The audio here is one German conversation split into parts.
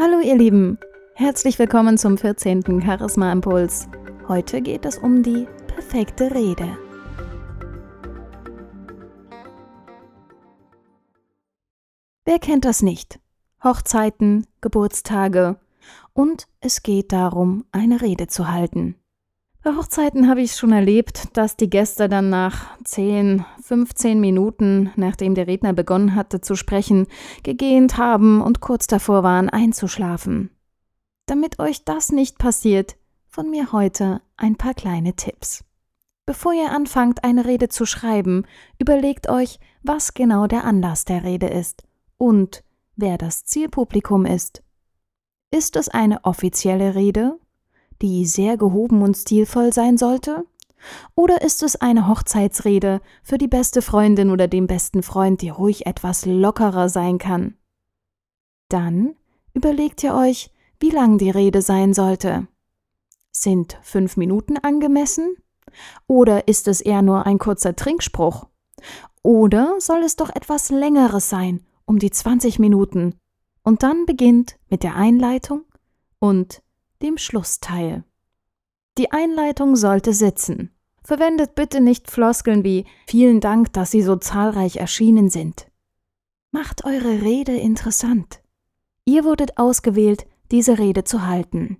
Hallo ihr Lieben, herzlich willkommen zum 14. Charisma Impuls. Heute geht es um die perfekte Rede. Wer kennt das nicht? Hochzeiten, Geburtstage und es geht darum, eine Rede zu halten. Bei Hochzeiten habe ich schon erlebt, dass die Gäste dann nach 10, 15 Minuten, nachdem der Redner begonnen hatte zu sprechen, gegähnt haben und kurz davor waren einzuschlafen. Damit euch das nicht passiert, von mir heute ein paar kleine Tipps. Bevor ihr anfangt, eine Rede zu schreiben, überlegt euch, was genau der Anlass der Rede ist und wer das Zielpublikum ist. Ist es eine offizielle Rede die sehr gehoben und stilvoll sein sollte? Oder ist es eine Hochzeitsrede für die beste Freundin oder den besten Freund, die ruhig etwas lockerer sein kann? Dann überlegt ihr euch, wie lang die Rede sein sollte. Sind fünf Minuten angemessen? Oder ist es eher nur ein kurzer Trinkspruch? Oder soll es doch etwas längeres sein, um die 20 Minuten? Und dann beginnt mit der Einleitung und dem Schlussteil. Die Einleitung sollte sitzen. Verwendet bitte nicht Floskeln wie Vielen Dank, dass Sie so zahlreich erschienen sind. Macht eure Rede interessant. Ihr wurdet ausgewählt, diese Rede zu halten.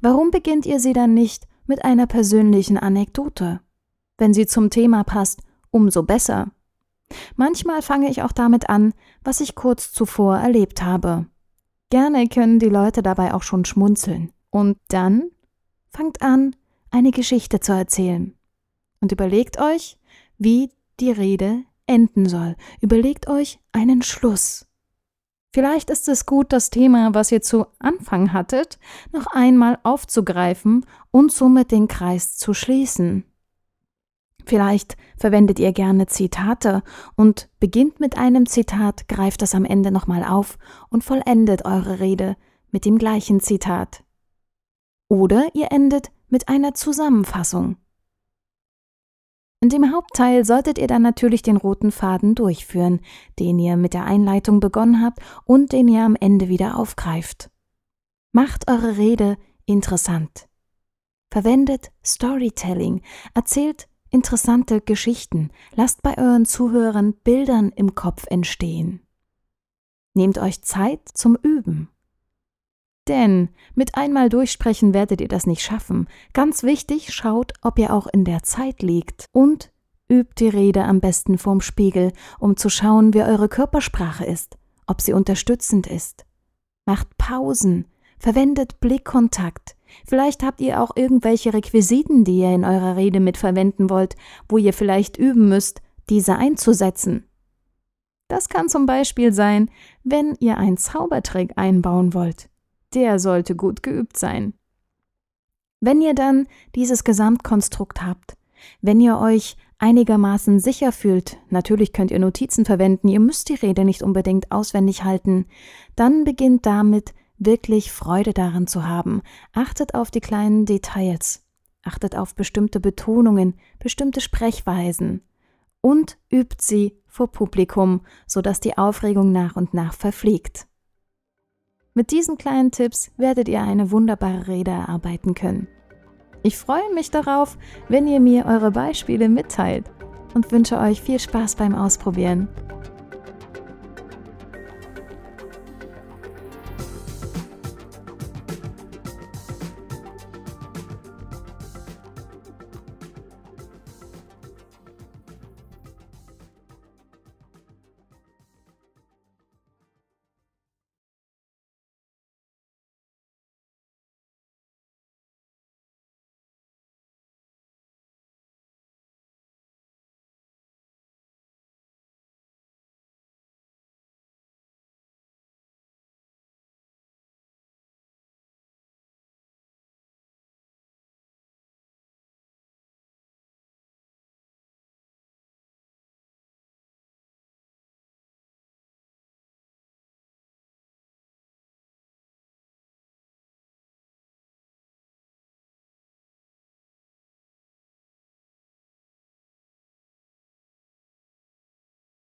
Warum beginnt ihr sie dann nicht mit einer persönlichen Anekdote? Wenn sie zum Thema passt, umso besser. Manchmal fange ich auch damit an, was ich kurz zuvor erlebt habe. Gerne können die Leute dabei auch schon schmunzeln. Und dann fangt an, eine Geschichte zu erzählen. Und überlegt euch, wie die Rede enden soll. Überlegt euch einen Schluss. Vielleicht ist es gut, das Thema, was ihr zu Anfang hattet, noch einmal aufzugreifen und somit den Kreis zu schließen. Vielleicht verwendet ihr gerne Zitate und beginnt mit einem Zitat, greift das am Ende nochmal auf und vollendet eure Rede mit dem gleichen Zitat. Oder ihr endet mit einer Zusammenfassung. In dem Hauptteil solltet ihr dann natürlich den roten Faden durchführen, den ihr mit der Einleitung begonnen habt und den ihr am Ende wieder aufgreift. Macht eure Rede interessant. Verwendet Storytelling, erzählt interessante Geschichten, lasst bei euren Zuhörern Bildern im Kopf entstehen. Nehmt euch Zeit zum Üben. Denn mit einmal durchsprechen werdet ihr das nicht schaffen. Ganz wichtig, schaut, ob ihr auch in der Zeit liegt und übt die Rede am besten vorm Spiegel, um zu schauen, wie eure Körpersprache ist, ob sie unterstützend ist. Macht Pausen, verwendet Blickkontakt. Vielleicht habt ihr auch irgendwelche Requisiten, die ihr in eurer Rede mitverwenden wollt, wo ihr vielleicht üben müsst, diese einzusetzen. Das kann zum Beispiel sein, wenn ihr einen Zaubertrick einbauen wollt der sollte gut geübt sein. Wenn ihr dann dieses Gesamtkonstrukt habt, wenn ihr euch einigermaßen sicher fühlt, natürlich könnt ihr Notizen verwenden, ihr müsst die Rede nicht unbedingt auswendig halten, dann beginnt damit wirklich Freude daran zu haben. Achtet auf die kleinen Details, achtet auf bestimmte Betonungen, bestimmte Sprechweisen und übt sie vor Publikum, sodass die Aufregung nach und nach verfliegt. Mit diesen kleinen Tipps werdet ihr eine wunderbare Rede erarbeiten können. Ich freue mich darauf, wenn ihr mir eure Beispiele mitteilt und wünsche euch viel Spaß beim Ausprobieren.